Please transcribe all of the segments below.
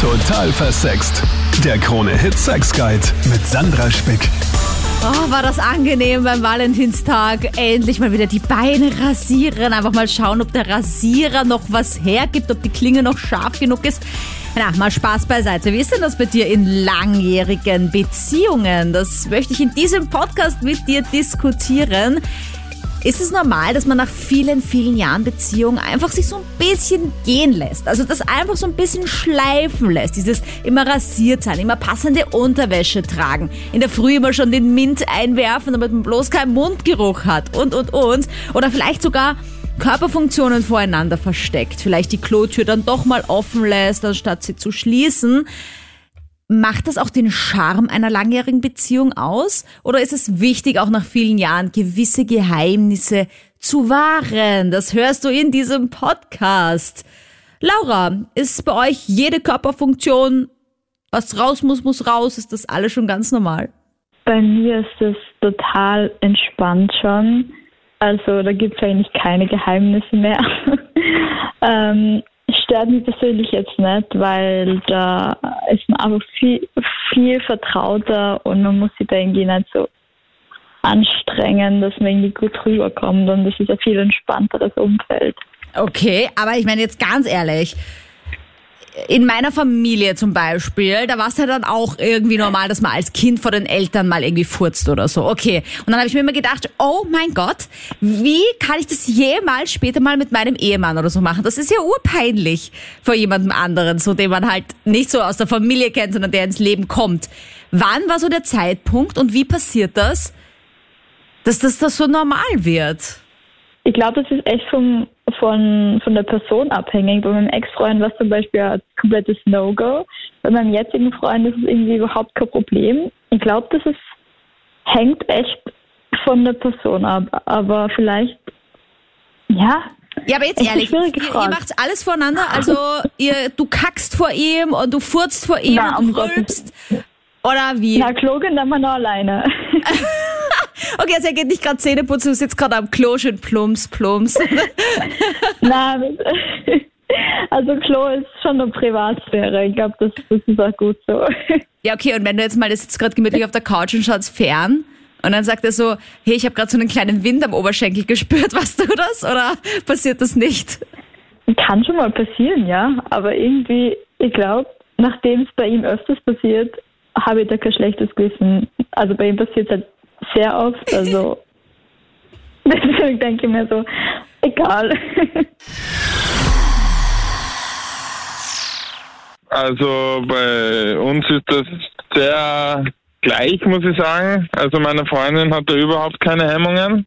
Total versext. Der Krone Hit Sex Guide mit Sandra Spick. Oh, war das angenehm beim Valentinstag. Endlich mal wieder die Beine rasieren. Einfach mal schauen, ob der Rasierer noch was hergibt, ob die Klinge noch scharf genug ist. Na, mal Spaß beiseite. Wie ist denn das bei dir in langjährigen Beziehungen? Das möchte ich in diesem Podcast mit dir diskutieren. Ist es normal, dass man nach vielen, vielen Jahren Beziehung einfach sich so ein bisschen gehen lässt? Also das einfach so ein bisschen schleifen lässt. Dieses immer rasiert sein, immer passende Unterwäsche tragen. In der Früh immer schon den Mint einwerfen, damit man bloß keinen Mundgeruch hat und, und, und. Oder vielleicht sogar Körperfunktionen voreinander versteckt. Vielleicht die Klotür dann doch mal offen lässt, anstatt sie zu schließen. Macht das auch den Charme einer langjährigen Beziehung aus? Oder ist es wichtig, auch nach vielen Jahren gewisse Geheimnisse zu wahren? Das hörst du in diesem Podcast. Laura, ist bei euch jede Körperfunktion, was raus muss, muss raus? Ist das alles schon ganz normal? Bei mir ist es total entspannt schon. Also da gibt es eigentlich keine Geheimnisse mehr. ähm, stört mich persönlich jetzt nicht, weil da ist man einfach viel, viel vertrauter und man muss sich da irgendwie nicht so anstrengen, dass man irgendwie gut rüberkommt und das ist ein viel entspannteres Umfeld. Okay, aber ich meine jetzt ganz ehrlich, in meiner Familie zum Beispiel, da war es ja dann auch irgendwie normal, dass man als Kind vor den Eltern mal irgendwie furzt oder so. Okay. Und dann habe ich mir immer gedacht, oh mein Gott, wie kann ich das jemals später mal mit meinem Ehemann oder so machen? Das ist ja urpeinlich vor jemandem anderen, so den man halt nicht so aus der Familie kennt, sondern der ins Leben kommt. Wann war so der Zeitpunkt und wie passiert das, dass das, das so normal wird? Ich glaube, das ist echt vom, von, von der Person abhängig. Bei meinem Ex-Freund war es zum Beispiel ein komplettes No-Go. Bei meinem jetzigen Freund ist es irgendwie überhaupt kein Problem. Ich glaube, das ist, hängt echt von der Person ab. Aber vielleicht, ja, ja, aber jetzt ehrlich, ihr, ihr macht alles voneinander, also ihr, du kackst vor ihm und du furzt vor ihm Na, und um du rülpst. Oder wie? Na, Klogen dann mal noch alleine. Okay, also er geht nicht gerade Zähne putzen, sitzt gerade am Klo, schön plumps, plumps. Na, also Klo ist schon eine Privatsphäre. Ich glaube, das, das ist auch gut so. Ja, okay, und wenn du jetzt mal, der sitzt gerade gemütlich auf der Couch und schaut fern und dann sagt er so, hey, ich habe gerade so einen kleinen Wind am Oberschenkel gespürt, weißt du das? Oder passiert das nicht? Kann schon mal passieren, ja. Aber irgendwie, ich glaube, nachdem es bei ihm öfters passiert, habe ich da kein schlechtes Gewissen. Also bei ihm passiert es halt sehr oft. Also deswegen denke ich mir so, egal. Also bei uns ist das sehr gleich, muss ich sagen. Also meine Freundin hat da überhaupt keine Hemmungen.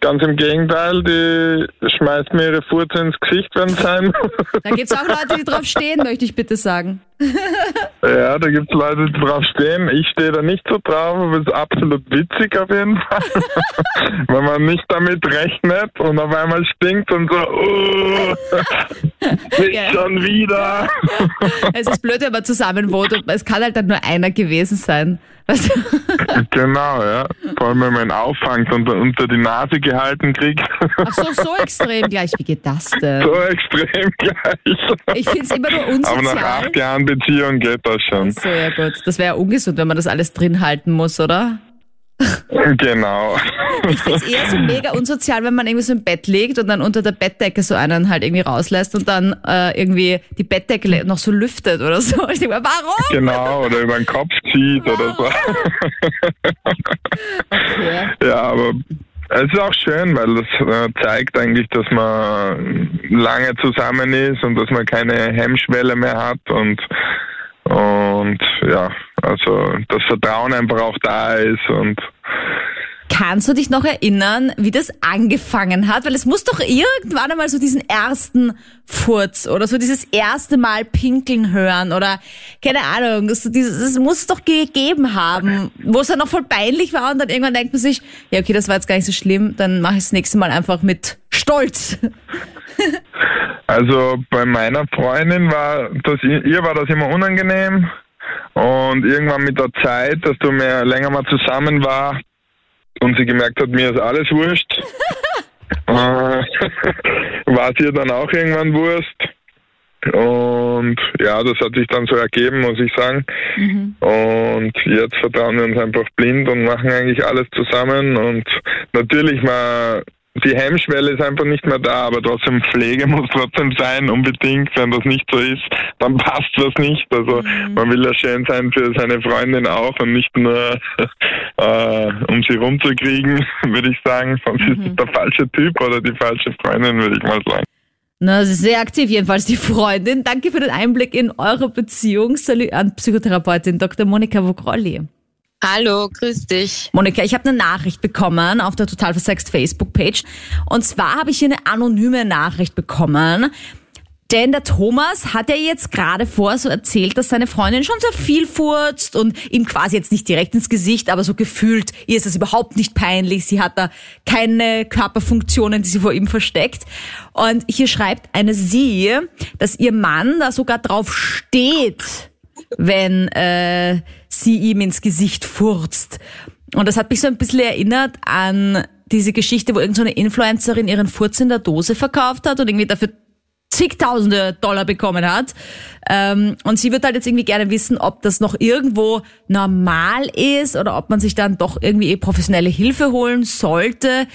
Ganz im Gegenteil, die schmeißt mir ihre Furze ins Gesicht, wenn es sein muss. Da gibt's auch Leute, die drauf stehen, möchte ich bitte sagen. Ja, da gibt's Leute, die drauf stehen. Ich stehe da nicht so drauf, aber es ist absolut witzig auf jeden Fall. Wenn man nicht damit rechnet und auf einmal stinkt und so, nicht Ja. schon wieder. Es ist blöd, wenn man zusammen wohnt und es kann halt dann nur einer gewesen sein. Weißt du? Genau, ja. Vor allem, wenn man ihn auffangt und unter die Nase gehalten kriegt. Ach so, so extrem gleich. Wie geht das denn? So extrem gleich. Ich find's immer nur Aber nach unsozial. acht Jahren Beziehung geht das schon. So, ja gut. Das wäre ja ungesund, wenn man das alles drin halten muss, oder? Genau. Ich find's eher so mega unsozial, wenn man irgendwie so im Bett liegt und dann unter der Bettdecke so einen halt irgendwie rauslässt und dann äh, irgendwie die Bettdecke noch so lüftet oder so. Ich denke mir, warum? Genau, oder über den Kopf zieht oder so. Ja. Ja, aber es ist auch schön, weil das äh, zeigt eigentlich, dass man lange zusammen ist und dass man keine Hemmschwelle mehr hat und und ja, also das Vertrauen einfach auch da ist und Kannst du dich noch erinnern, wie das angefangen hat? Weil es muss doch irgendwann einmal so diesen ersten Furz oder so dieses erste Mal pinkeln hören oder keine Ahnung, das, das muss es doch gegeben haben, wo es dann noch voll peinlich war und dann irgendwann denkt man sich, ja okay, das war jetzt gar nicht so schlimm, dann mache ich das nächste Mal einfach mit Stolz. Also bei meiner Freundin war das, ihr war das immer unangenehm und irgendwann mit der Zeit, dass du mehr länger mal zusammen war und sie gemerkt hat, mir ist alles wurscht, äh, war ihr dann auch irgendwann Wurst Und ja, das hat sich dann so ergeben, muss ich sagen. Mhm. Und jetzt vertrauen wir uns einfach blind und machen eigentlich alles zusammen. Und natürlich mal die Hemmschwelle ist einfach nicht mehr da, aber trotzdem Pflege muss trotzdem sein, unbedingt. Wenn das nicht so ist, dann passt was nicht. Also mhm. man will ja schön sein für seine Freundin auch und nicht nur äh, um sie rumzukriegen, würde ich sagen. Sonst mhm. ist der falsche Typ oder die falsche Freundin, würde ich mal sagen. Na, sehr aktiv jedenfalls die Freundin. Danke für den Einblick in eure Beziehung. Salut an Psychotherapeutin Dr. Monika Vogrolli. Hallo, grüß dich. Monika, ich habe eine Nachricht bekommen auf der Total Versext Facebook-Page. Und zwar habe ich hier eine anonyme Nachricht bekommen. Denn der Thomas hat ja jetzt gerade vor so erzählt, dass seine Freundin schon sehr viel furzt und ihm quasi jetzt nicht direkt ins Gesicht, aber so gefühlt, ihr ist es überhaupt nicht peinlich. Sie hat da keine Körperfunktionen, die sie vor ihm versteckt. Und hier schreibt eine sie, dass ihr Mann da sogar drauf steht, wenn äh, sie ihm ins Gesicht furzt. Und das hat mich so ein bisschen erinnert an diese Geschichte, wo irgendeine so Influencerin ihren Furz in der Dose verkauft hat und irgendwie dafür zigtausende Dollar bekommen hat. Ähm, und sie wird halt jetzt irgendwie gerne wissen, ob das noch irgendwo normal ist oder ob man sich dann doch irgendwie professionelle Hilfe holen sollte.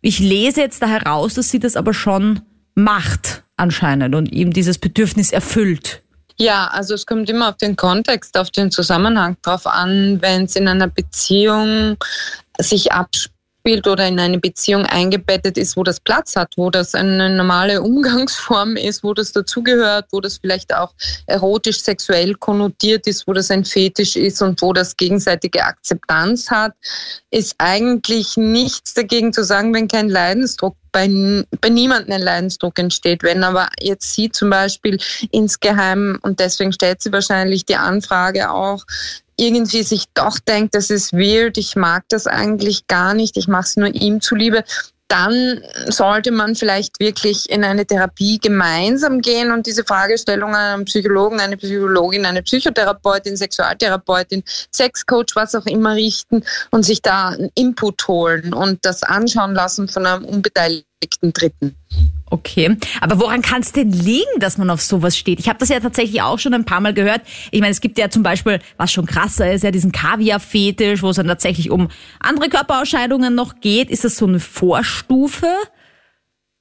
Ich lese jetzt da heraus, dass sie das aber schon macht anscheinend und ihm dieses Bedürfnis erfüllt. Ja, also es kommt immer auf den Kontext, auf den Zusammenhang drauf an, wenn es in einer Beziehung sich abspielt abspielt oder in eine Beziehung eingebettet ist, wo das Platz hat, wo das eine normale Umgangsform ist, wo das dazugehört, wo das vielleicht auch erotisch sexuell konnotiert ist, wo das ein Fetisch ist und wo das gegenseitige Akzeptanz hat, ist eigentlich nichts dagegen zu sagen, wenn kein Leidensdruck bei, bei niemandem ein Leidensdruck entsteht. Wenn aber jetzt sie zum Beispiel insgeheim, und deswegen stellt sie wahrscheinlich die Anfrage auch, irgendwie sich doch denkt, das ist weird, ich mag das eigentlich gar nicht, ich mache es nur ihm zuliebe, dann sollte man vielleicht wirklich in eine Therapie gemeinsam gehen und diese Fragestellungen an einen Psychologen, eine Psychologin, eine Psychotherapeutin, Sexualtherapeutin, Sexcoach, was auch immer richten und sich da einen Input holen und das anschauen lassen von einem unbeteiligten Dritten. Okay, aber woran kann es denn liegen, dass man auf sowas steht? Ich habe das ja tatsächlich auch schon ein paar Mal gehört. Ich meine, es gibt ja zum Beispiel, was schon krasser ist, ja diesen Kaviar-Fetisch, wo es dann tatsächlich um andere Körperausscheidungen noch geht. Ist das so eine Vorstufe?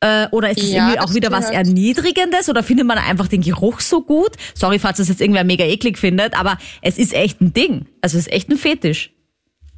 Äh, oder ist das ja, irgendwie auch wieder was Erniedrigendes? Oder findet man einfach den Geruch so gut? Sorry, falls das jetzt irgendwer mega eklig findet, aber es ist echt ein Ding. Also es ist echt ein Fetisch.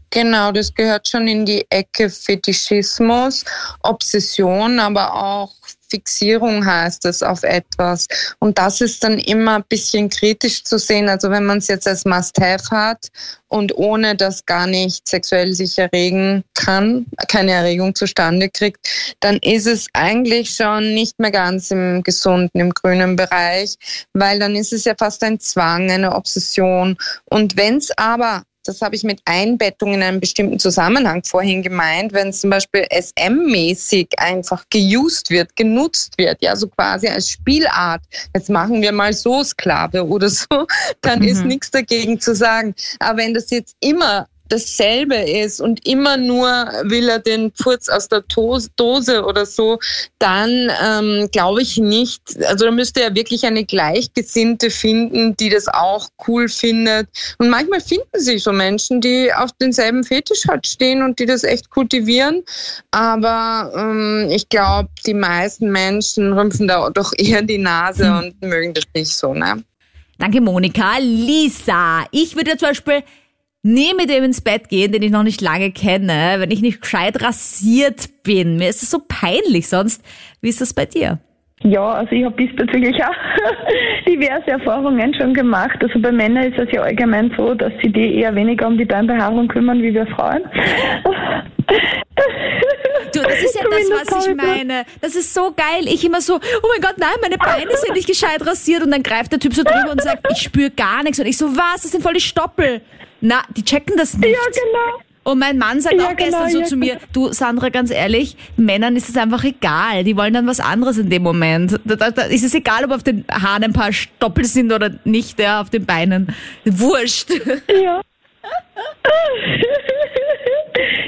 Genau, das gehört schon in die Ecke Fetischismus, Obsession, aber auch Fixierung heißt es auf etwas. Und das ist dann immer ein bisschen kritisch zu sehen. Also wenn man es jetzt als Must-Have hat und ohne das gar nicht sexuell sich erregen kann, keine Erregung zustande kriegt, dann ist es eigentlich schon nicht mehr ganz im gesunden, im grünen Bereich, weil dann ist es ja fast ein Zwang, eine Obsession. Und wenn es aber das habe ich mit Einbettung in einen bestimmten Zusammenhang vorhin gemeint, wenn es zum Beispiel SM-mäßig einfach geused wird, genutzt wird, ja, so quasi als Spielart. Jetzt machen wir mal so Sklave oder so, dann mhm. ist nichts dagegen zu sagen. Aber wenn das jetzt immer dasselbe ist und immer nur will er den Pfurz aus der Dose oder so, dann ähm, glaube ich nicht. Also da müsste er wirklich eine Gleichgesinnte finden, die das auch cool findet. Und manchmal finden sich so Menschen, die auf denselben Fetisch halt stehen und die das echt kultivieren. Aber ähm, ich glaube, die meisten Menschen rümpfen da doch eher die Nase hm. und mögen das nicht so. Ne? Danke, Monika. Lisa, ich würde zum Beispiel nie mit dem ins Bett gehen, den ich noch nicht lange kenne, wenn ich nicht gescheit rasiert bin. Mir ist es so peinlich sonst. Wie ist das bei dir? Ja, also ich habe diesbezüglich auch diverse Erfahrungen schon gemacht. Also bei Männern ist es ja allgemein so, dass sie die eher weniger um die Beinbehaarung kümmern wie wir Frauen. Du, das ist ja das, was ich meine. Das ist so geil. Ich immer so, oh mein Gott, nein, meine Beine sind nicht gescheit rasiert. Und dann greift der Typ so drüber und sagt, ich spüre gar nichts. Und ich so, was? Das sind voll die Stoppel. Na, die checken das nicht. Ja, genau. Und mein Mann sagt ja, auch gestern genau, so ja, zu mir, du Sandra, ganz ehrlich, Männern ist es einfach egal. Die wollen dann was anderes in dem Moment. Da, da, da ist es egal, ob auf den Haaren ein paar Stoppel sind oder nicht, ja, auf den Beinen. Wurscht. Ja.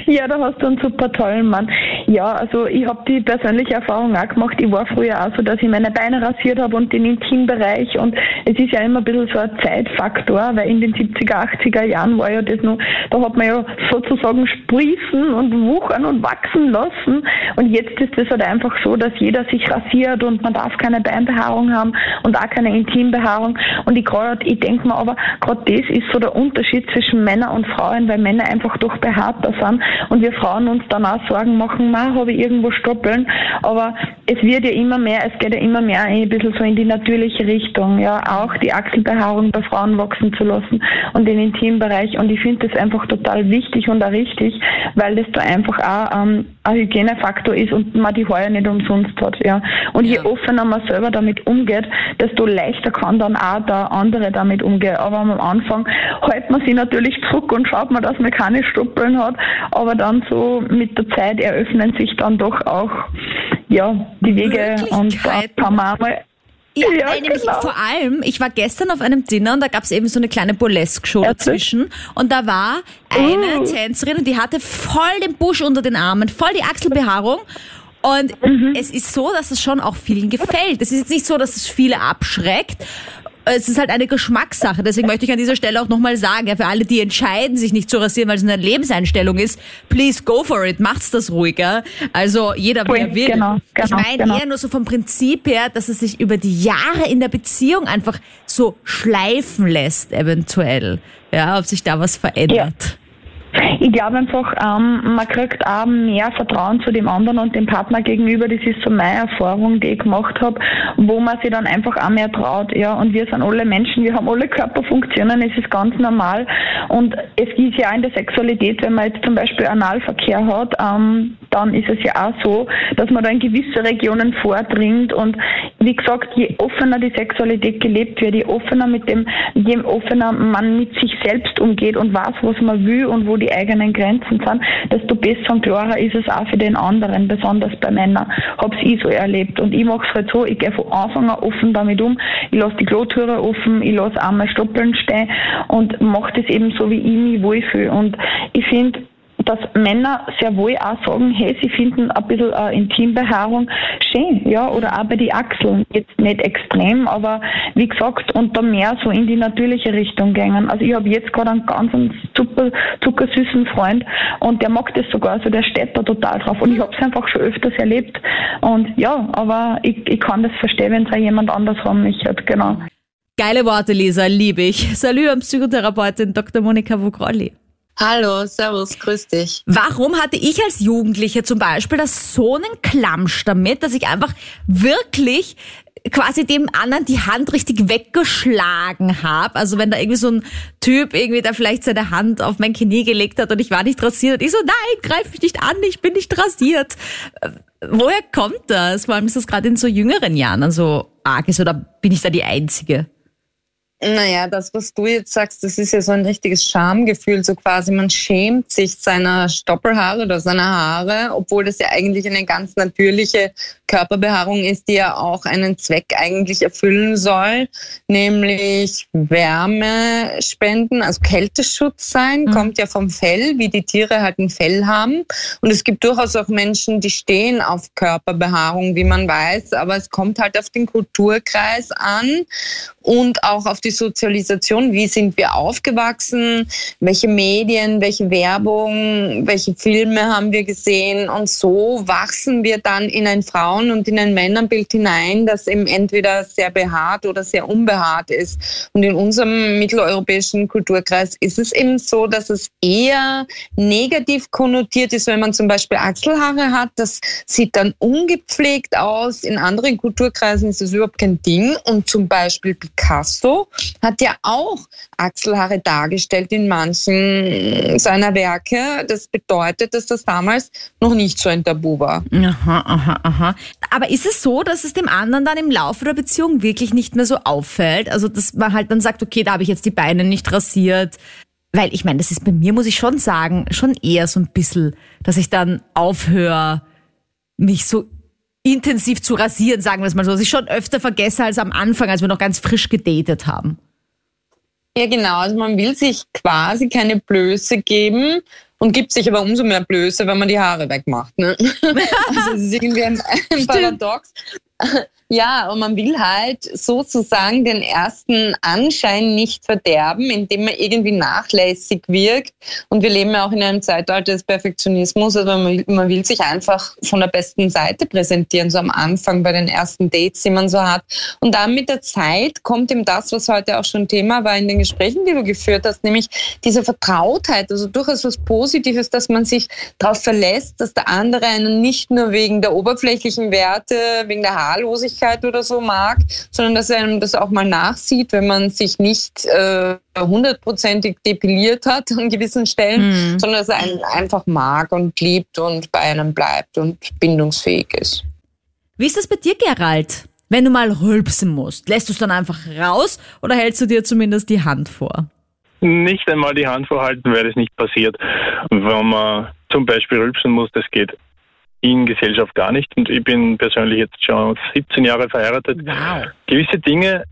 Ja, da hast du einen super tollen Mann. Ja, also ich habe die persönliche Erfahrung auch gemacht. Ich war früher auch so, dass ich meine Beine rasiert habe und den Intimbereich und es ist ja immer ein bisschen so ein Zeitfaktor, weil in den 70er, 80er Jahren war ja das noch, da hat man ja sozusagen sprießen und wuchern und wachsen lassen und jetzt ist es halt einfach so, dass jeder sich rasiert und man darf keine Beinbehaarung haben und auch keine Intimbehaarung und ich gerade, ich denke mir aber, gerade das ist so der Unterschied zwischen Männern und Frauen, weil Männer einfach doch behaarter sind. Und wir Frauen uns dann auch Sorgen machen, ma, habe ich irgendwo Stoppeln, aber es wird ja immer mehr, es geht ja immer mehr ein bisschen so in die natürliche Richtung, ja, auch die Achselbehaarung bei Frauen wachsen zu lassen und den Intimbereich. Und ich finde das einfach total wichtig und auch richtig, weil das da einfach auch ähm, ein Hygienefaktor ist und man die Haare nicht umsonst hat, ja. Und ja. je offener man selber damit umgeht, desto leichter kann dann auch der andere damit umgehen. Aber am Anfang hält man sich natürlich zurück und schaut man, dass man keine Stoppeln hat, aber dann so mit der Zeit eröffnen sich dann doch auch ja, die Wege und da kann man einmal ja, ja nämlich genau. vor allem, ich war gestern auf einem Dinner und da gab es eben so eine kleine Burlesque-Show dazwischen und da war eine uh. Tänzerin und die hatte voll den Busch unter den Armen, voll die Achselbehaarung und mhm. es ist so, dass es schon auch vielen gefällt. Es ist jetzt nicht so, dass es viele abschreckt es ist halt eine Geschmackssache. Deswegen möchte ich an dieser Stelle auch nochmal sagen, ja, für alle, die entscheiden, sich nicht zu rasieren, weil es eine Lebenseinstellung ist, please go for it, macht's das ruhiger. Also jeder, wie er will. Genau, genau, ich meine genau. eher nur so vom Prinzip her, dass es sich über die Jahre in der Beziehung einfach so schleifen lässt, eventuell. Ja, ob sich da was verändert. Ja. Ich glaube einfach, ähm, man kriegt auch mehr Vertrauen zu dem anderen und dem Partner gegenüber. Das ist so meine Erfahrung, die ich gemacht habe, wo man sich dann einfach auch mehr traut. Ja, und wir sind alle Menschen, wir haben alle Körperfunktionen, es ist ganz normal. Und es ist ja auch in der Sexualität, wenn man jetzt zum Beispiel Analverkehr hat, ähm, dann ist es ja auch so, dass man da in gewisse Regionen vordringt. Und wie gesagt, je offener die Sexualität gelebt wird, je offener mit dem, je offener man mit sich selbst umgeht und weiß, was man will und wo die eigenen Grenzen sind, desto besser und klarer ist es auch für den anderen, besonders bei Männern. Hab's ich so erlebt. Und ich mache es halt so, ich gehe von Anfang an offen damit um. Ich lasse die Klotüre offen, ich lasse einmal Stoppeln stehen und mache das eben so, wie ich mich wohlfühle. Und ich finde, dass Männer sehr wohl auch sagen, hey, sie finden ein bisschen äh, Intimbehaarung schön, ja, oder auch bei den Achseln. Jetzt nicht extrem, aber wie gesagt, und da mehr so in die natürliche Richtung gehen. Also ich habe jetzt gerade einen ganz super zuckersüßen Freund und der mag das sogar, also der steht da total drauf. Und ich habe es einfach schon öfters erlebt. Und ja, aber ich, ich kann das verstehen, wenn es auch jemand anders haben möchte, genau. Geile Worte, Lisa, liebe ich. Salut an Psychotherapeutin Dr. Monika Vogrolli. Hallo, servus, grüß dich. Warum hatte ich als Jugendliche zum Beispiel das so einen Klamsch damit, dass ich einfach wirklich quasi dem anderen die Hand richtig weggeschlagen habe. Also wenn da irgendwie so ein Typ irgendwie da vielleicht seine Hand auf mein Knie gelegt hat und ich war nicht rasiert und ich so, nein, greif mich nicht an, ich bin nicht rasiert. Woher kommt das? Vor allem ist das gerade in so jüngeren Jahren so arg ist oder bin ich da die Einzige? Naja, das, was du jetzt sagst, das ist ja so ein richtiges Schamgefühl, so quasi man schämt sich seiner Stoppelhaare oder seiner Haare, obwohl das ja eigentlich eine ganz natürliche Körperbehaarung ist, die ja auch einen Zweck eigentlich erfüllen soll, nämlich Wärme spenden, also Kälteschutz sein, mhm. kommt ja vom Fell, wie die Tiere halt ein Fell haben. Und es gibt durchaus auch Menschen, die stehen auf Körperbehaarung, wie man weiß, aber es kommt halt auf den Kulturkreis an und auch auf die Sozialisation. Wie sind wir aufgewachsen? Welche Medien, welche Werbung, welche Filme haben wir gesehen? Und so wachsen wir dann in ein Frauen- und in ein Männerbild hinein, das eben entweder sehr behaart oder sehr unbehaart ist. Und in unserem mitteleuropäischen Kulturkreis ist es eben so, dass es eher negativ konnotiert ist, wenn man zum Beispiel Achselhaare hat. Das sieht dann ungepflegt aus. In anderen Kulturkreisen ist das überhaupt kein Ding. Und zum Beispiel Picasso hat ja auch Achselhaare dargestellt in manchen seiner Werke. Das bedeutet, dass das damals noch nicht so ein Tabu war. Aha, aha, aha. Aber ist es so, dass es dem anderen dann im Laufe der Beziehung wirklich nicht mehr so auffällt? Also, dass man halt dann sagt, okay, da habe ich jetzt die Beine nicht rasiert. Weil ich meine, das ist bei mir, muss ich schon sagen, schon eher so ein bisschen, dass ich dann aufhöre, mich so intensiv zu rasieren, sagen wir es mal so, was ich schon öfter vergesse als am Anfang, als wir noch ganz frisch gedatet haben. Ja, genau. Also man will sich quasi keine Blöße geben und gibt sich aber umso mehr Blöße, wenn man die Haare wegmacht. Ne? also es ist irgendwie ein, ein Paradox. Ja, und man will halt sozusagen den ersten Anschein nicht verderben, indem man irgendwie nachlässig wirkt. Und wir leben ja auch in einem Zeitalter des Perfektionismus. Also man will, man will sich einfach von der besten Seite präsentieren, so am Anfang bei den ersten Dates, die man so hat. Und dann mit der Zeit kommt eben das, was heute auch schon Thema war in den Gesprächen, die du geführt hast, nämlich diese Vertrautheit, also durchaus was Positives, dass man sich darauf verlässt, dass der andere einen nicht nur wegen der oberflächlichen Werte, wegen der Haarlosigkeit, Flüssigkeit oder so mag, sondern dass er einem das auch mal nachsieht, wenn man sich nicht äh, hundertprozentig äh, depiliert hat an gewissen Stellen, mhm. sondern dass er einen einfach mag und liebt und bei einem bleibt und bindungsfähig ist. Wie ist das bei dir, Gerald? Wenn du mal rülpsen musst, lässt du es dann einfach raus oder hältst du dir zumindest die Hand vor? Nicht einmal die Hand vorhalten, weil es nicht passiert. Wenn man zum Beispiel rülpsen muss, das geht in Gesellschaft gar nicht. Und ich bin persönlich jetzt schon 17 Jahre verheiratet. Wow. Gewisse Dinge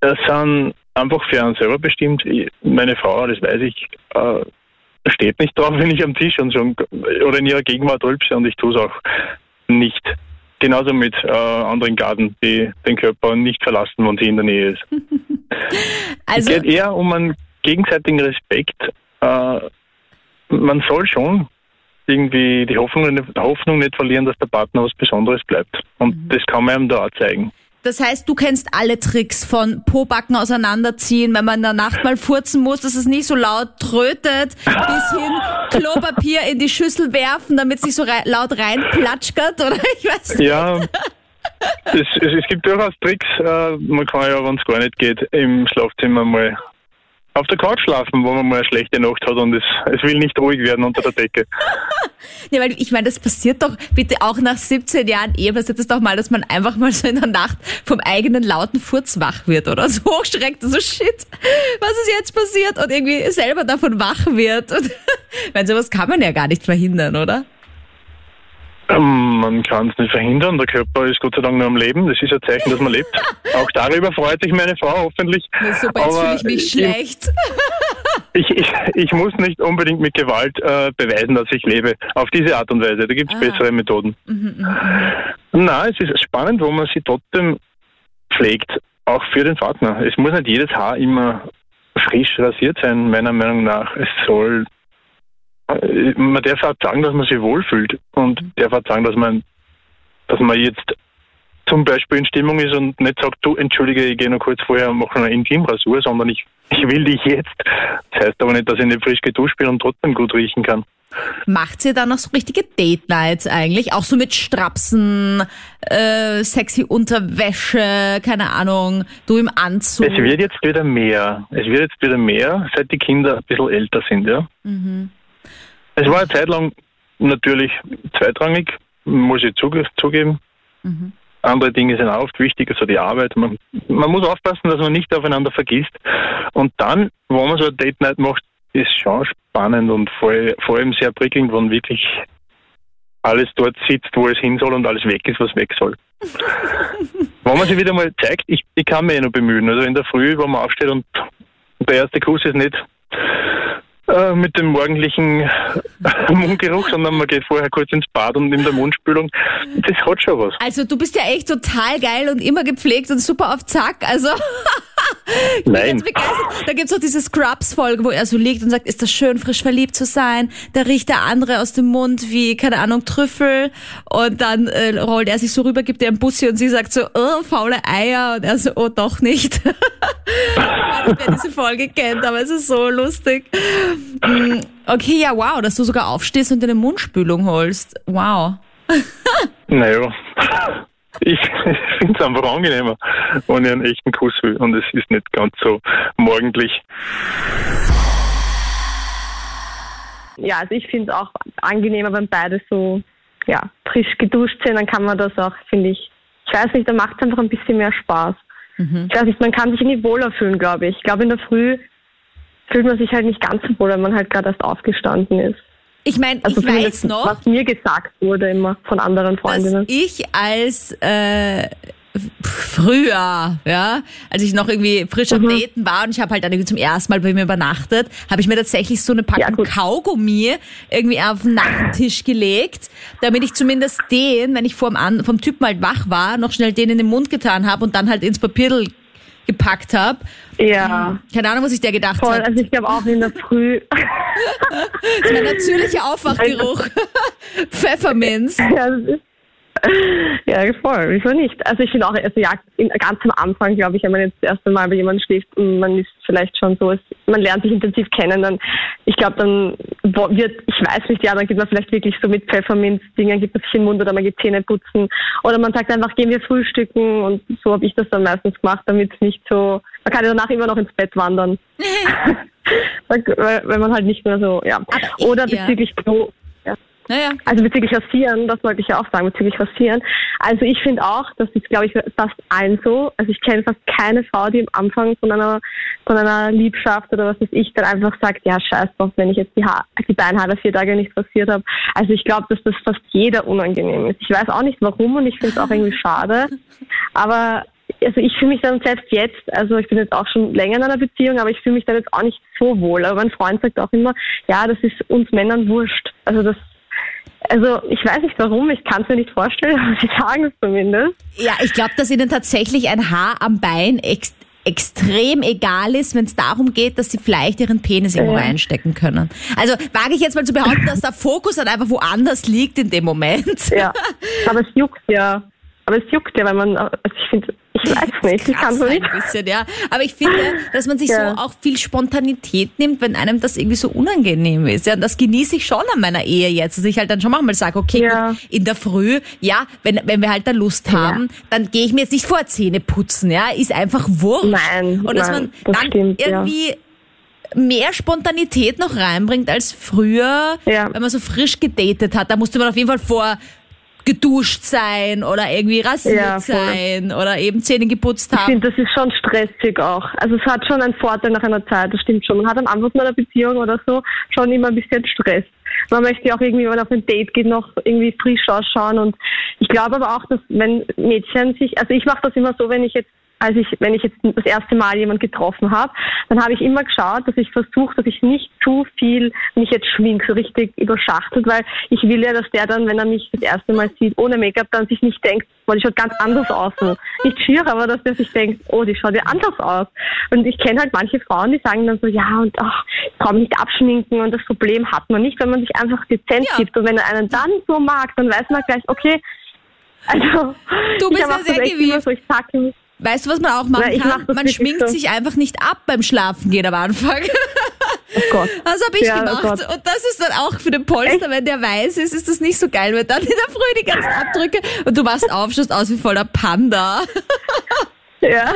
das sind einfach für einen selber bestimmt. Meine Frau, das weiß ich, äh, steht nicht drauf, wenn ich am Tisch und schon oder in ihrer Gegenwart rülpse und ich tue es auch nicht. Genauso mit äh, anderen Garten, die den Körper nicht verlassen, wenn sie in der Nähe ist. also es geht eher um einen gegenseitigen Respekt. Äh, man soll schon irgendwie die Hoffnung, Hoffnung nicht verlieren, dass der Partner was Besonderes bleibt. Und mhm. das kann man ihm da auch zeigen. Das heißt, du kennst alle Tricks von Pobacken auseinanderziehen, wenn man in der Nacht mal furzen muss, dass es nicht so laut trötet, bis hin Klopapier in die Schüssel werfen, damit es nicht so rei laut reinplatschert, oder ich weiß nicht. Ja, es, es, es, gibt durchaus Tricks. Äh, man kann ja, wenn es gar nicht geht, im Schlafzimmer mal auf der Couch schlafen, wo man mal eine schlechte Nacht hat und es, es will nicht ruhig werden unter der Decke. ja, weil ich meine, das passiert doch bitte auch nach 17 Jahren Ehe, passiert es doch mal, dass man einfach mal so in der Nacht vom eigenen lauten Furz wach wird oder so hochschreckt, so shit, was ist jetzt passiert und irgendwie selber davon wach wird. Und, weil sowas kann man ja gar nicht verhindern, oder? Ähm, man kann es nicht verhindern. Der Körper ist Gott sei Dank nur am Leben. Das ist ein Zeichen, dass man lebt. Auch darüber freut sich meine Frau hoffentlich. Na super, jetzt fühle ich mich schlecht. Ich, ich, ich, muss nicht unbedingt mit Gewalt äh, beweisen, dass ich lebe. Auf diese Art und Weise. Da gibt es ah. bessere Methoden. Mhm, mh, mh. Na, es ist spannend, wo man sich trotzdem pflegt. Auch für den Partner. Es muss nicht jedes Haar immer frisch rasiert sein, meiner Meinung nach. Es soll man darf auch sagen, dass man sich wohlfühlt und darf auch sagen, dass man, dass man jetzt zum Beispiel in Stimmung ist und nicht sagt, du entschuldige, ich gehe noch kurz vorher und mache eine Intimrasur, sondern ich, ich will dich jetzt. Das heißt aber nicht, dass ich nicht frisch geduscht bin und trotzdem gut riechen kann. Macht ihr dann noch so richtige Date Nights eigentlich? Auch so mit Strapsen, äh, sexy Unterwäsche, keine Ahnung, du im Anzug? Es wird jetzt wieder mehr. Es wird jetzt wieder mehr, seit die Kinder ein bisschen älter sind, ja. Mhm. Es war eine Zeit lang natürlich zweitrangig, muss ich zugeben. Mhm. Andere Dinge sind auch oft wichtiger, so die Arbeit. Man, man, muss aufpassen, dass man nicht aufeinander vergisst. Und dann, wo man so eine Date Night macht, ist schon spannend und vor, vor allem sehr prickelnd, wenn wirklich alles dort sitzt, wo es hin soll und alles weg ist, was weg soll. wenn man sich wieder mal zeigt, ich, ich kann mich eh noch bemühen. Also in der Früh, wo man aufsteht und der erste Kuss ist nicht äh, mit dem morgendlichen Mundgeruch, sondern man geht vorher kurz ins Bad und nimmt der Mundspülung. Das hat schon was. Also du bist ja echt total geil und immer gepflegt und super auf Zack. Also Nein. Da gibt es auch diese Scrubs-Folge, wo er so liegt und sagt, ist das schön, frisch verliebt zu sein. Da riecht der andere aus dem Mund wie, keine Ahnung, Trüffel. Und dann äh, rollt er sich so rüber, gibt ihr ein Bussi und sie sagt so, oh, faule Eier. Und er so, oh, doch nicht. wer diese Folge kennt, aber es ist so lustig. Mm, okay, ja, wow, dass du sogar aufstehst und deine Mundspülung holst. Wow. naja. Ich finde es einfach angenehmer, wenn ich einen echten Kuss will. Und es ist nicht ganz so morgendlich. Ja, also ich finde es auch angenehmer, wenn beide so ja, frisch geduscht sind. Dann kann man das auch, finde ich, ich weiß nicht, da macht es einfach ein bisschen mehr Spaß. Mhm. Ich weiß nicht, man kann sich irgendwie wohler fühlen, glaube ich. Ich glaube, in der Früh fühlt man sich halt nicht ganz so wohl, wenn man halt gerade erst aufgestanden ist. Ich meine, also ich weiß noch, was mir gesagt wurde immer von anderen Freundinnen. Dass ich als äh, früher, ja, als ich noch irgendwie frisch am Daten war und ich habe halt dann irgendwie zum ersten Mal bei mir übernachtet, habe ich mir tatsächlich so eine Ja, Packung gut. Kaugummi irgendwie auf den Nachttisch gelegt, damit ich zumindest den, wenn ich vom, vom Typen halt wach war, noch schnell den in den Mund getan habe und dann halt ins Papierl gepackt habe. Ja, Keine Ahnung, was sich der gedacht hat. Also ich glaube auch in der Früh. Das ist mein natürlicher Aufwachgeruch. Pfefferminz. ja, das ist, ja, voll. Wieso nicht? Also ich finde auch, also ja, in, ganz am Anfang, glaube ich, wenn man jetzt das erste Mal bei jemandem schläft und man ist vielleicht schon so, man lernt sich intensiv kennen, dann, ich glaube, dann wird, ich weiß nicht, ja, dann geht man vielleicht wirklich so mit Pfefferminz-Dingen, gibt man sich in den Mund oder man geht Zähne putzen oder man sagt einfach, gehen wir frühstücken und so habe ich das dann meistens gemacht, damit es nicht so, man kann ja danach immer noch ins Bett wandern. weil man halt nicht mehr so, ja. Oder ja. bezüglich Klo. Ja. Naja. Also bezüglich Rasieren, das wollte ich ja auch sagen, bezüglich Rasieren. Also ich finde auch, das ist, glaube ich, fast allen so. Also ich kenne fast keine Frau, die am Anfang von einer, von einer Liebschaft oder was weiß ich, dann einfach sagt, ja, scheiß drauf, wenn ich jetzt die, die Beinhaare vier Tage nicht rasiert habe. Also ich glaube, dass das fast jeder unangenehm ist. Ich weiß auch nicht warum und ich finde es auch irgendwie schade. Aber also ich fühle mich dann selbst jetzt, also ich bin jetzt auch schon länger in einer Beziehung, aber ich fühle mich dann jetzt auch nicht so wohl. Aber mein Freund sagt auch immer, ja, das ist uns Männern wurscht. Also das also ich weiß nicht warum, ich kann es mir nicht vorstellen, aber sie sagen es zumindest. Ja, ich glaube, dass ihnen tatsächlich ein Haar am Bein ex extrem egal ist, wenn es darum geht, dass sie vielleicht ihren Penis irgendwo Ja. einstecken können. Also wage ich jetzt mal zu behaupten, dass der Fokus dann einfach woanders liegt in dem Moment. Ja. aber es juckt ja. Aber es juckt ja, weil man, also ich finde, ich weiß nicht, ich kann so nicht. ein bisschen, ja. Aber ich finde, dass man sich Ja. so auch viel Spontanität nimmt, wenn einem das irgendwie so unangenehm ist. Ja, und das genieße ich schon an meiner Ehe jetzt, dass ich halt dann schon manchmal sage, okay, Ja. gut, in der Früh, ja, wenn, wenn wir halt da Lust haben, dann gehe ich mir jetzt nicht vor Zähne putzen, ja, ist einfach wurscht. Nein, und dass nein, man das dann stimmt, ja. irgendwie mehr Spontanität noch reinbringt als früher, Ja. wenn man so frisch gedatet hat. Da musste man auf jeden Fall vor geduscht sein oder irgendwie rasiert Ja, sein oder eben Zähne geputzt Ich haben. finde, das ist schon stressig auch. Also es hat schon einen Vorteil nach einer Zeit, das stimmt schon. Man hat am Anfang einer Beziehung oder so schon immer ein bisschen Stress. Man möchte ja auch irgendwie, wenn man auf ein Date geht, noch irgendwie frisch ausschauen. Und ich glaube aber auch, dass wenn Mädchen sich, also ich mache das immer so, wenn ich jetzt als ich, wenn ich jetzt das erste Mal jemand getroffen habe, dann habe ich immer geschaut, dass ich versuche, dass ich nicht zu viel mich jetzt schmink, so richtig überschachtelt, weil ich will ja, dass der dann, wenn er mich das erste Mal sieht, ohne Make-up, dann sich nicht denkt, boah, die schaut ganz anders aus. So. Nicht schier, aber dass der sich denkt, oh, die schaut ja anders aus. Und ich kenne halt manche Frauen, die sagen dann so, ja, und ach, ich kann mich nicht abschminken und das Problem hat man nicht, wenn man sich einfach dezent Ja. gibt. Und wenn er einen dann so mag, dann weiß man gleich, okay, also, Du bist ja sehr gewieft. so, ich sag ihm, Weißt du, was man auch machen mach kann? Man schminkt so. sich einfach nicht ab beim Schlafengehen am Anfang. oh Gott. Das habe ich Ja, oh gemacht. Gott. und das ist dann auch für den Polster, wenn der weiß ist, ist das nicht so geil, weil dann in der Früh die ganzen Abdrücke und du wachst auf, schaust aus wie voller Panda. Ja.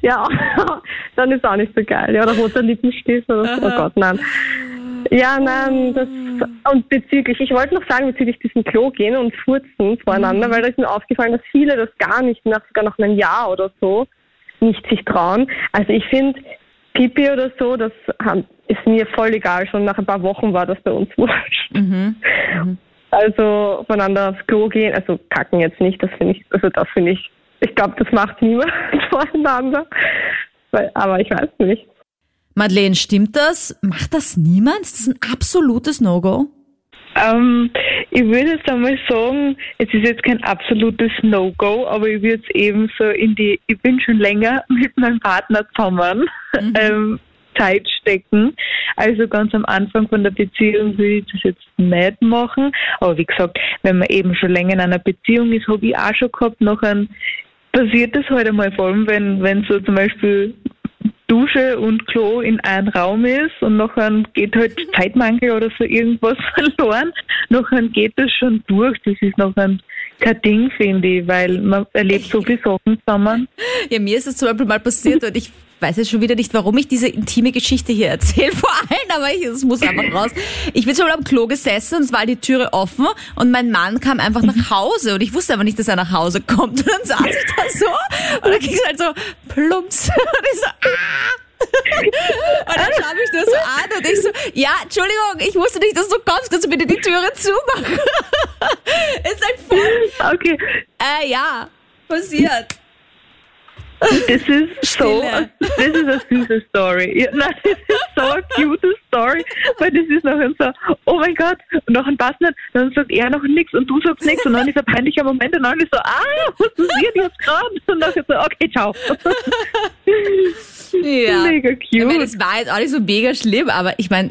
Ja, dann ist auch nicht so geil. Ja, oder roter Lippenstift oder so. Oh Gott, nein. Ja, nein, das, und bezüglich, ich wollte noch sagen, bezüglich diesem Klo gehen und furzen voreinander, weil da ist mir aufgefallen, dass viele das gar nicht, nach, sogar nach einem Jahr oder so, nicht sich trauen. Also ich finde, Pipi oder so, das ist mir voll egal. Schon nach ein paar Wochen war das bei uns wurscht. Also voneinander aufs Klo gehen, also kacken jetzt nicht, das finde ich, also das finde ich, ich glaube, das macht niemand voreinander. Weil, aber ich weiß nicht. Madeleine, stimmt das? Macht das niemand? Ist das ein absolutes No-Go? Ähm, ich würde jetzt einmal sagen, es ist jetzt kein absolutes No-Go, aber ich würde es eben so in die, ich bin schon länger mit meinem Partner zusammen, ähm, Zeit stecken. Also ganz am Anfang von der Beziehung würde ich das jetzt nicht machen. Aber wie gesagt, wenn man eben schon länger in einer Beziehung ist, habe ich auch schon gehabt, nachher passiert das halt einmal vor allem, wenn, wenn so zum Beispiel Dusche und Klo in einem Raum ist und nachher geht halt Zeitmangel oder so irgendwas verloren, nachher geht das schon durch. Das ist nachher kein Ding, finde ich, weil man erlebt so viele Sachen zusammen. Ja, mir ist es zum Beispiel mal passiert und ich weiß jetzt schon wieder nicht, warum ich diese intime Geschichte hier erzähle, vor allem, aber ich, es muss einfach raus. Ich bin so am Klo gesessen und es war die Türe offen und mein Mann kam einfach nach Hause und ich wusste aber nicht, dass er nach Hause kommt und dann saß ich da so und dann ging es halt so plumps und ich so, ah! Und dann schaue ich nur so an und ich so, ja, Entschuldigung, ich wusste nicht, dass du kommst, kannst du bitte die Türe zumachen? ist halt voll, Okay, äh, ja. passiert? Das ist so, Stille. das ist eine süße Story. Ja, nein, das ist so eine cute Story, weil das ist nachher so, oh mein Gott, und nachher passt nicht, dann sagt er noch nichts und du sagst nichts und dann ist ein peinlicher Moment und dann ist so, ah, was passiert jetzt gerade? Und dann so, okay, ciao. Ja. Mega Ich meine, cute. es war jetzt auch nicht so mega schlimm, aber ich meine,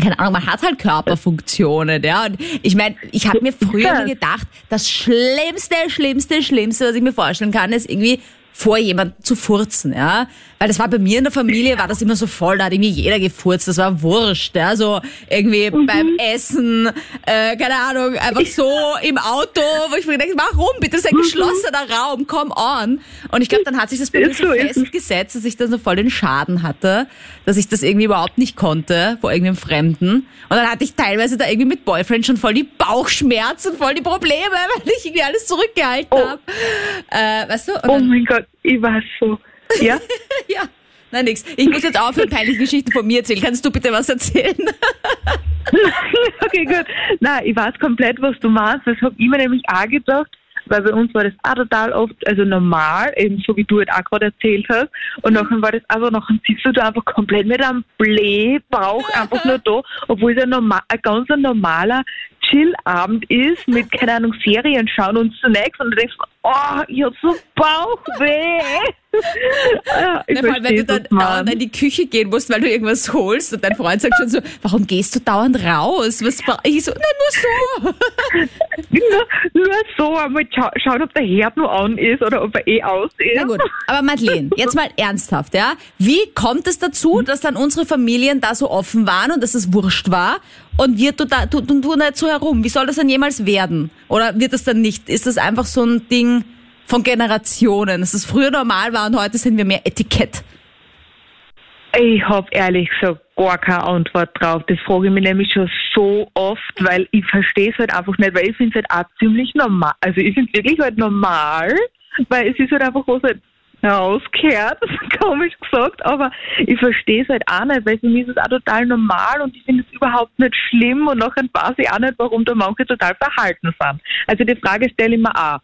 keine Ahnung, man hat halt Körperfunktionen, ja. Und ich meine, ich habe mir früher gedacht, das Schlimmste, Schlimmste, Schlimmste, was ich mir vorstellen kann, ist irgendwie vor jemand zu furzen, ja. Weil das war bei mir in der Familie, war das immer so voll, da hat irgendwie jeder gefurzt, das war wurscht, ja. So irgendwie beim Essen, äh, keine Ahnung, einfach so im Auto, wo ich mir denke, warum? Bitte, das ist ein geschlossener Raum, come on. Und ich glaube, dann hat sich das bei mir so festgesetzt, dass ich dann so voll den Schaden hatte, dass ich das irgendwie überhaupt nicht konnte vor irgendeinem Fremden. Und dann hatte ich teilweise da irgendwie mit Boyfriend schon voll die Bauchschmerzen, voll die Probleme, weil ich irgendwie alles zurückgehalten Oh. habe. Äh, weißt du? Oh mein Gott, ich weiß so. Ja? ja, nein, nix. Ich muss jetzt aufhören, peinliche Geschichten von mir erzählen. Kannst du bitte was erzählen? okay, gut. Nein, ich weiß komplett, was du meinst. Das habe ich mir nämlich auch gedacht, weil bei uns war das auch total oft, also normal, eben so wie du halt auch gerade erzählt hast. Und nachher war das einfach, nachher sitzt du da einfach komplett mit einem Blähbauch einfach nur da, obwohl es ein, normal, ein ganz normaler Chillabend ist, mit, keine Ahnung, Serien schauen und Snacks und du denkst, oh, ich hab so Bauchweh. ja, ich Na, vor allem, wenn du dann dauernd in die Küche gehen musst, weil du irgendwas holst und dein Freund sagt schon so, warum gehst du dauernd raus? Was bra-" ich so, na, nur so. Nur, nur so einmal scha schauen, ob der Herd nur an ist oder ob er eh aus ist. Na gut, aber Madeleine, jetzt mal ernsthaft, ja? Wie kommt es dazu, dass dann unsere Familien da so offen waren und dass es wurscht war und wir tun da, tu, tu, tu nicht so herum? Wie soll das dann jemals werden? Oder wird das dann nicht? Ist das einfach so ein Ding von Generationen, dass es früher normal war und heute sind wir mehr Etikett? Ich habe ehrlich gesagt gar keine Antwort drauf. Das frage ich mich nämlich schon so oft, weil ich verstehe es halt einfach nicht, weil ich finde es halt auch ziemlich normal. Also ich finde es wirklich halt normal, weil es ist halt einfach halt rausgehört, komisch gesagt, aber ich verstehe es halt auch nicht, weil für mich ist es auch total normal und ich finde es überhaupt nicht schlimm und nachher weiß ich auch nicht, warum da manche total verhalten sind. Also die Frage stelle ich mir auch.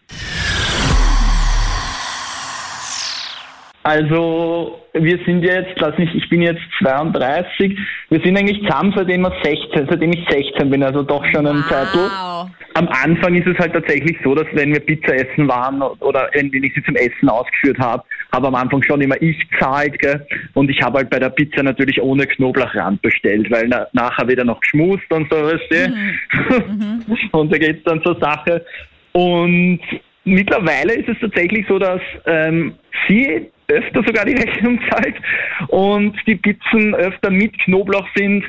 Also, wir sind jetzt, lass mich, ich bin jetzt 32, wir sind eigentlich zusammen, seitdem, wir 16, seitdem ich 16 bin, also doch schon ein Zeitl. Am Anfang ist es halt tatsächlich so, dass wenn wir Pizza essen waren oder wenn ich sie zum Essen ausgeführt habe, habe am Anfang schon immer ich gezahlt, gell? Und ich habe halt bei der Pizza natürlich ohne Knoblauchrand bestellt, weil na, nachher wieder noch geschmust und so, weißt du? und da geht's dann zur Sache. Und mittlerweile ist es tatsächlich so, dass ähm, sie öfter sogar die Rechnung zahlt und die Pizzen öfter mit Knoblauch sind.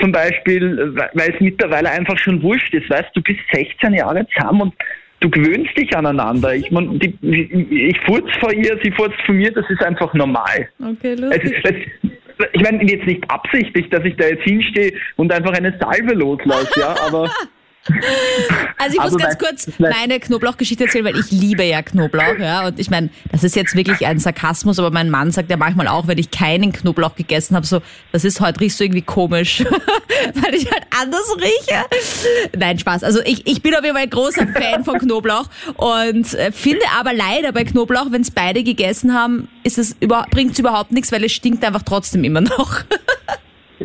Zum Beispiel, weil es mittlerweile einfach schon wurscht ist. Weißt du, bist 16 Jahre zusammen und du gewöhnst dich aneinander. Ich, mein, die, ich furz vor ihr, sie furzt von mir, das ist einfach normal. Okay, Es, lustig. es, ich meine jetzt nicht absichtlich, dass ich da jetzt hinstehe und einfach eine Salve loslasse, ja, aber Also ich muss Also ganz kurz meine Knoblauchgeschichte erzählen, weil ich liebe ja Knoblauch, ja. Und ich meine, das ist jetzt wirklich ein Sarkasmus, aber mein Mann sagt ja manchmal auch, wenn ich keinen Knoblauch gegessen habe, so, das ist heute riechst du irgendwie komisch, weil ich halt anders rieche. Nein, Spaß. Also ich, ich bin auf jeden Fall ein großer Fan von Knoblauch und äh, finde aber leider bei Knoblauch, wenn es beide gegessen haben, ist es über, bringt es überhaupt nichts, weil es stinkt einfach trotzdem immer noch.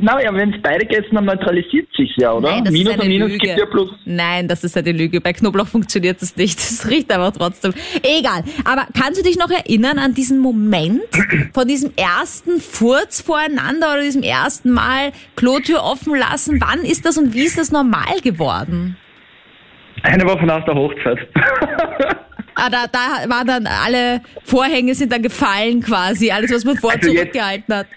Na ja, wenn es beide gegessen haben, neutralisiert sich ja, oder? Nein, das Minus ist und eine Minus Lüge. gibt ja plus. Nein, das ist eine Lüge. Bei Knoblauch funktioniert das nicht. Das riecht aber trotzdem. Egal. Aber kannst du dich noch erinnern an diesen Moment von diesem ersten Furz voreinander oder diesem ersten Mal Klotür offen lassen? Wann ist das und wie ist das normal geworden? Eine Woche nach der Hochzeit. Ah, da, da waren dann alle Vorhänge sind dann gefallen quasi. Alles, was man vorher Also jetzt- zurückgehalten hat.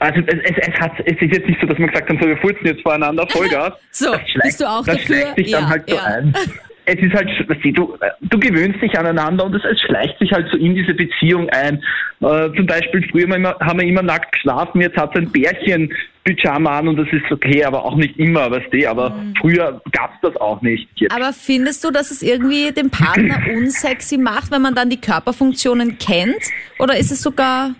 Also es, es, es, hat, es ist jetzt nicht so, dass wir gesagt haben, so wir furzen jetzt voreinander, Vollgas. So, Das schleicht- bist du auch das dafür? sich dann Ja, halt so ja. ein. Es ist halt, weißt du, du, du gewöhnst dich aneinander und es, es schleicht sich halt so in diese Beziehung ein. Äh, zum Beispiel früher haben wir, immer, nackt geschlafen, jetzt hat es ein Bärchen Pyjama an und das ist okay, aber auch nicht immer, weißt du, aber früher gab's das auch nicht. Jetzt. Mhm. Aber findest du, dass es irgendwie den Partner unsexy macht, wenn man dann die Körperfunktionen kennt? Oder ist es sogar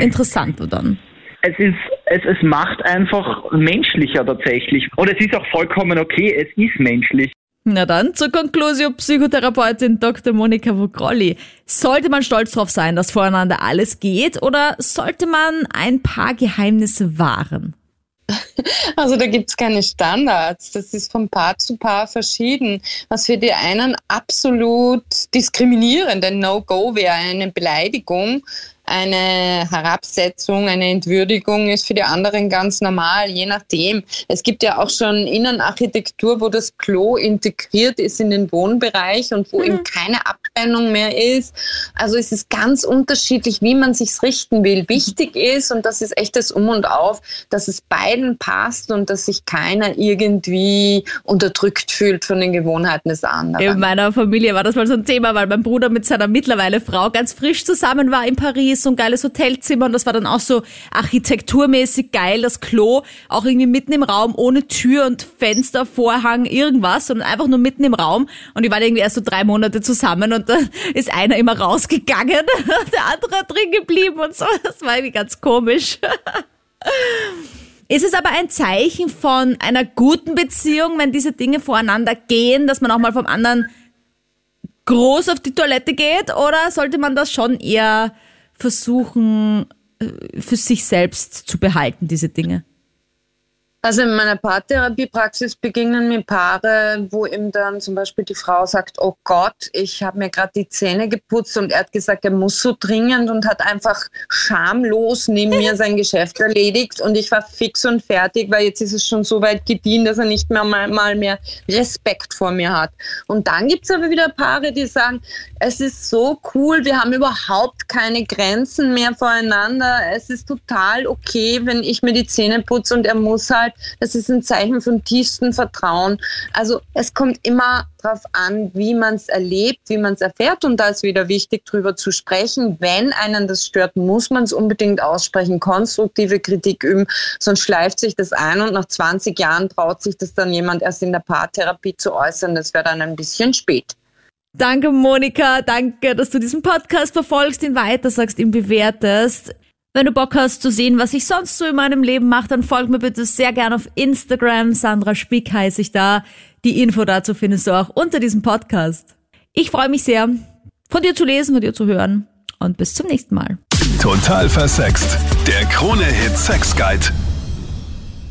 interessanter dann? Es ist, es, es macht einfach menschlicher tatsächlich. Und es ist auch vollkommen okay, es ist menschlich. Na dann zur Conclusio Psychotherapeutin Dr. Monika Vogrolli. Sollte man stolz darauf sein, dass voreinander alles geht oder sollte man ein paar Geheimnisse wahren? Also da gibt's keine Standards. Das ist von Paar zu Paar verschieden. Was für die einen absolut diskriminierend, ein No-Go wäre eine Beleidigung, eine Herabsetzung, eine Entwürdigung ist für die anderen ganz normal, je nachdem. Es gibt ja auch schon Innenarchitektur, wo das Klo integriert ist in den Wohnbereich und wo mhm. eben keine Abtrennung mehr ist. Also es ist ganz unterschiedlich, wie man sich's richten will. Wichtig ist, und das ist echt das Um und Auf, dass es beiden passt und dass sich keiner irgendwie unterdrückt fühlt von den Gewohnheiten des anderen. In meiner Familie war das mal so ein Thema, weil mein Bruder mit seiner mittlerweile Frau ganz frisch zusammen war in Paris so ein geiles Hotelzimmer und das war dann auch so architekturmäßig geil, das Klo, auch irgendwie mitten im Raum, ohne Tür und Fenster, Vorhang, irgendwas, sondern einfach nur mitten im Raum und die waren irgendwie erst so drei Monate zusammen und dann ist einer immer rausgegangen, der andere drin geblieben und so. Das war irgendwie ganz komisch. Ist es aber ein Zeichen von einer guten Beziehung, wenn diese Dinge voreinander gehen, dass man auch mal vom anderen groß auf die Toilette geht? Oder sollte man das schon eher versuchen, äh, für sich selbst zu behalten, diese Dinge? Also in meiner Paartherapiepraxis begegnen mir Paare, wo ihm dann zum Beispiel die Frau sagt, oh Gott, ich habe mir gerade die Zähne geputzt und er hat gesagt, er muss so dringend und hat einfach schamlos neben mir sein Geschäft erledigt und ich war fix und fertig, weil jetzt ist es schon so weit gediehen, dass er nicht mehr mal, mal mehr Respekt vor mir hat. Und dann gibt es aber wieder Paare, die sagen, es ist so cool, wir haben überhaupt keine Grenzen mehr voreinander, es ist total okay, wenn ich mir die Zähne putze und er muss halt Arbeit. Das ist ein Zeichen von tiefstem Vertrauen. Also es kommt immer darauf an, wie man es erlebt, wie man es erfährt. Und da ist wieder wichtig, darüber zu sprechen. Wenn einen das stört, muss man es unbedingt aussprechen, konstruktive Kritik üben, sonst schleift sich das ein und nach 20 Jahren traut sich das dann jemand erst in der Paartherapie zu äußern. Das wäre dann ein bisschen spät. Danke, Monika. Danke, dass du diesen Podcast verfolgst, ihn weitersagst, ihn bewertest. Wenn du Bock hast zu sehen, was ich sonst so in meinem Leben mache, dann folg mir bitte sehr gerne auf Instagram. Sandra Spick heiße ich da. Die Info dazu findest du auch unter diesem Podcast. Ich freue mich sehr, von dir zu lesen, von dir zu hören. Und bis zum nächsten Mal. Total versext. Der Krone-Hit Sex Guide.